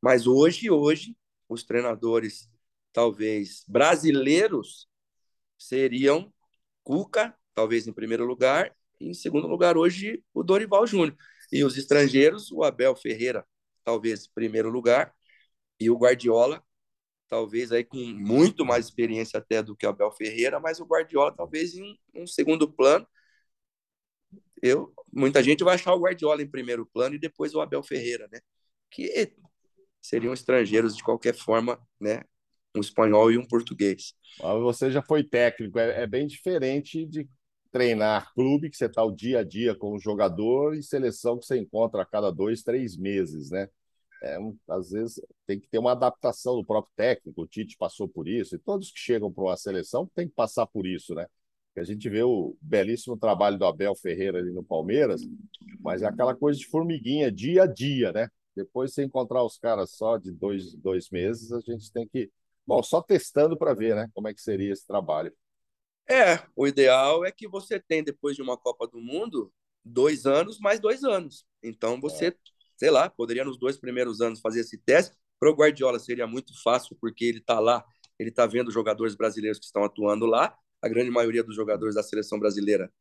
Mas hoje, hoje, os treinadores, talvez brasileiros, seriam Cuca, talvez em primeiro lugar, e em segundo lugar hoje o Dorival Júnior. E os estrangeiros, o Abel Ferreira, talvez em primeiro lugar, e o Guardiola, talvez aí com muito mais experiência até do que o Abel Ferreira, mas o Guardiola talvez em um segundo plano. Eu, muita gente vai achar o Guardiola em primeiro plano e depois o Abel Ferreira, né? Que seriam estrangeiros de qualquer forma, né? Um espanhol e um português. Você já foi técnico, é, é bem diferente de treinar clube, que você está o dia a dia com o jogador, e seleção que você encontra a cada dois, três meses, né? É, às vezes tem que ter uma adaptação do próprio técnico, o Tite passou por isso, e todos que chegam para uma seleção têm que passar por isso, né? A gente vê o belíssimo trabalho do Abel Ferreira ali no Palmeiras, mas é aquela coisa de formiguinha, dia a dia, né? Depois, se encontrar os caras só de dois, dois meses, a gente tem que. Bom, só testando para ver, né? Como é que seria esse trabalho. É, o ideal é que você tem, depois de uma Copa do Mundo, dois anos mais dois anos. Então, você, é. Sei lá, poderia nos dois primeiros anos fazer esse teste. Para o Guardiola seria muito fácil, porque ele está lá, ele está vendo jogadores brasileiros que estão atuando lá. A grande maioria dos jogadores da seleção brasileira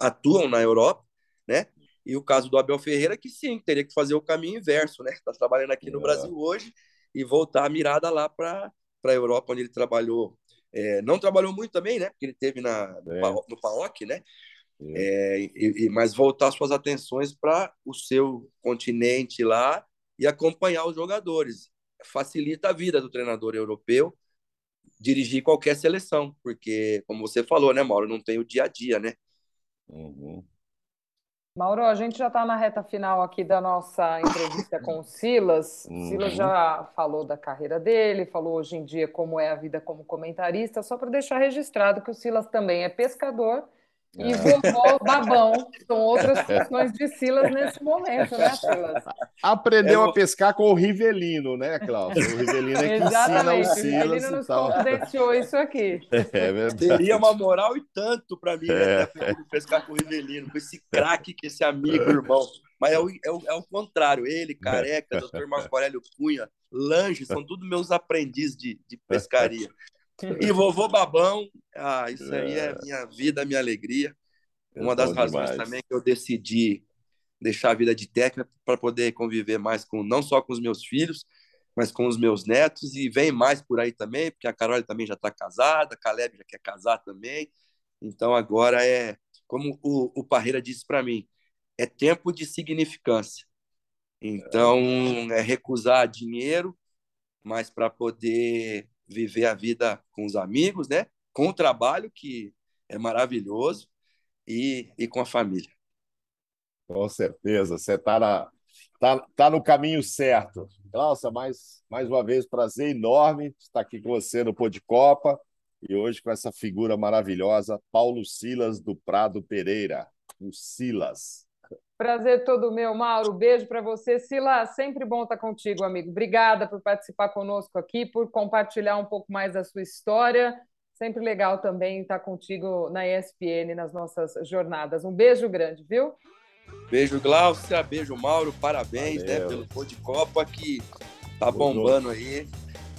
atuam na Europa, né? E o caso do Abel Ferreira, que sim, teria que fazer o caminho inverso, né? Está trabalhando aqui no é. Brasil hoje e voltar a mirada lá para a Europa, onde ele trabalhou. É, não trabalhou muito também, né? Porque ele teve na, é. no PAOC, né? É. é, e, e, mas voltar suas atenções para o seu continente lá e acompanhar os jogadores. Facilita a vida do treinador europeu dirigir qualquer seleção, porque, como você falou, né, Mauro, não tem o dia a dia, né? Uhum. Mauro, a gente já está na reta final aqui da nossa entrevista com o Silas. Uhum. Silas já falou da carreira dele, falou hoje em dia como é a vida como comentarista, só para deixar registrado que o Silas também é pescador e é. vovó babão são outras funções de Silas nesse momento, né, Silas? Aprendeu é, a pescar com o Rivelino, né, Cláudio? O Rivelino é que ensina o Silas. O Rivelino nos confidenciou isso aqui. É verdade. Teria uma moral e tanto para mim, né, é. pescar com o Rivelino, com esse craque, que esse amigo, irmão. Mas é o, é o, é o contrário. Ele, Careca, doutor Marco Aurélio Cunha, Lange, são tudo meus aprendizes de, de pescaria. E vovô Babão, ah, isso aí é, é minha vida, minha alegria. É Uma das razões demais. também que eu decidi deixar a vida de técnica para poder conviver mais com não só com os meus filhos, mas com os meus netos e vem mais por aí também, porque a Carol também já está casada, a Caleb já quer casar também. Então agora é como o, o Parreira disse para mim, é tempo de significância. Então é recusar dinheiro, mas para poder viver a vida com os amigos, né? Com o trabalho que é maravilhoso e, e com a família. Com certeza, você está tá, tá no caminho certo. Nossa, mais, mais uma vez, prazer enorme estar aqui com você no Pô de Copa e hoje com essa figura maravilhosa, Paulo Silas do Prado Pereira, o Silas. Prazer todo meu, Mauro. Beijo para você. Sila, sempre bom estar contigo, amigo. Obrigada por participar conosco aqui, por compartilhar um pouco mais da sua história. Sempre legal também estar contigo na ESPN, nas nossas jornadas. Um beijo grande, viu? Beijo, Glaucia. Beijo, Mauro. Parabéns né, pelo Pô de Copa que tá bombando aí.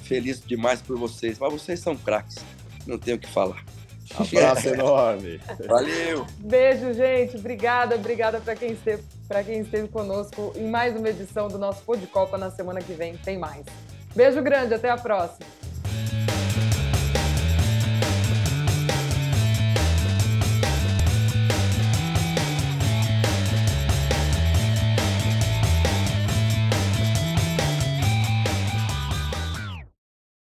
Feliz demais por vocês. Mas vocês são craques. Não tenho o que falar. Abraço enorme. Valeu. Beijo, gente. Obrigada, obrigada para quem esteve para quem esteve conosco em mais uma edição do nosso Pô de Copa na semana que vem. Tem mais. Beijo grande, até a próxima.